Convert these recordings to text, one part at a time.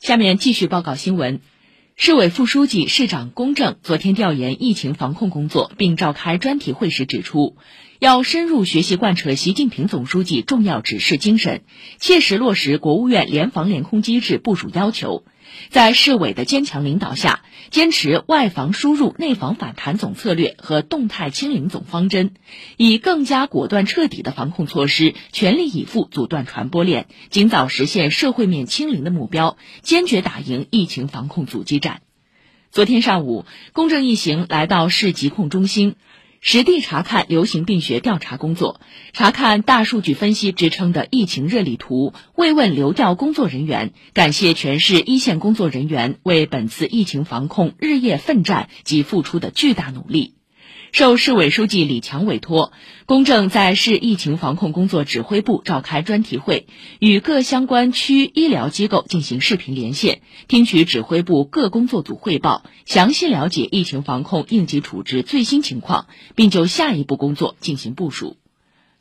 下面继续报告新闻。市委副书记、市长龚正昨天调研疫情防控工作，并召开专题会时指出，要深入学习贯彻习近平总书记重要指示精神，切实落实国务院联防联控机制部署要求。在市委的坚强领导下，坚持外防输入、内防反弹总策略和动态清零总方针，以更加果断彻底的防控措施，全力以赴阻断传播链，尽早实现社会面清零的目标，坚决打赢疫情防控阻击战。昨天上午，公正一行来到市疾控中心。实地查看流行病学调查工作，查看大数据分析支撑的疫情热力图，慰问流调工作人员，感谢全市一线工作人员为本次疫情防控日夜奋战及付出的巨大努力。受市委书记李强委托，公正在市疫情防控工作指挥部召开专题会，与各相关区医疗机构进行视频连线，听取指挥部各工作组汇报，详细了解疫情防控应急处置最新情况，并就下一步工作进行部署。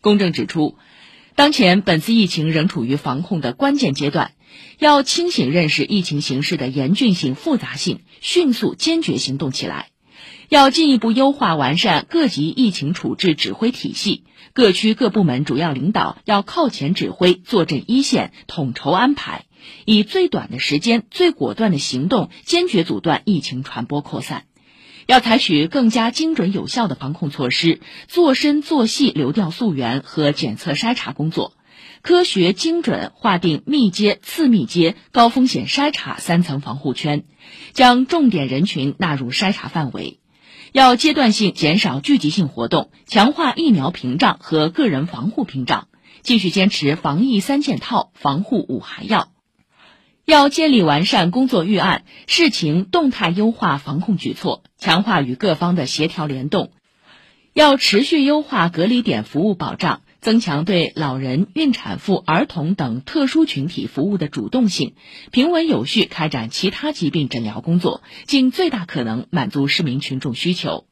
公正指出，当前本次疫情仍处于防控的关键阶段，要清醒认识疫情形势的严峻性、复杂性，迅速坚决行动起来。要进一步优化完善各级疫情处置指挥体系，各区各部门主要领导要靠前指挥、坐镇一线、统筹安排，以最短的时间、最果断的行动，坚决阻断疫情传播扩散。要采取更加精准有效的防控措施，做深做细流调溯源和检测筛查工作，科学精准划定密接、次密接、高风险筛查三层防护圈，将重点人群纳入筛查范围。要阶段性减少聚集性活动，强化疫苗屏障和个人防护屏障，继续坚持防疫三件套、防护五还要。要建立完善工作预案，视情动态优化防控举措，强化与各方的协调联动。要持续优化隔离点服务保障。增强对老人、孕产妇、儿童等特殊群体服务的主动性，平稳有序开展其他疾病诊疗工作，尽最大可能满足市民群众需求。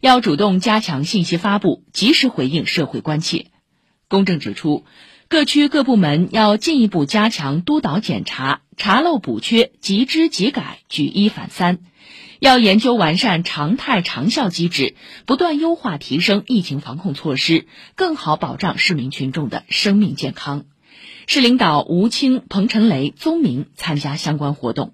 要主动加强信息发布，及时回应社会关切。公正指出，各区各部门要进一步加强督导检查，查漏补缺，即知即改，举一反三。要研究完善常态长效机制，不断优化提升疫情防控措施，更好保障市民群众的生命健康。市领导吴清、彭陈雷、宗明参加相关活动。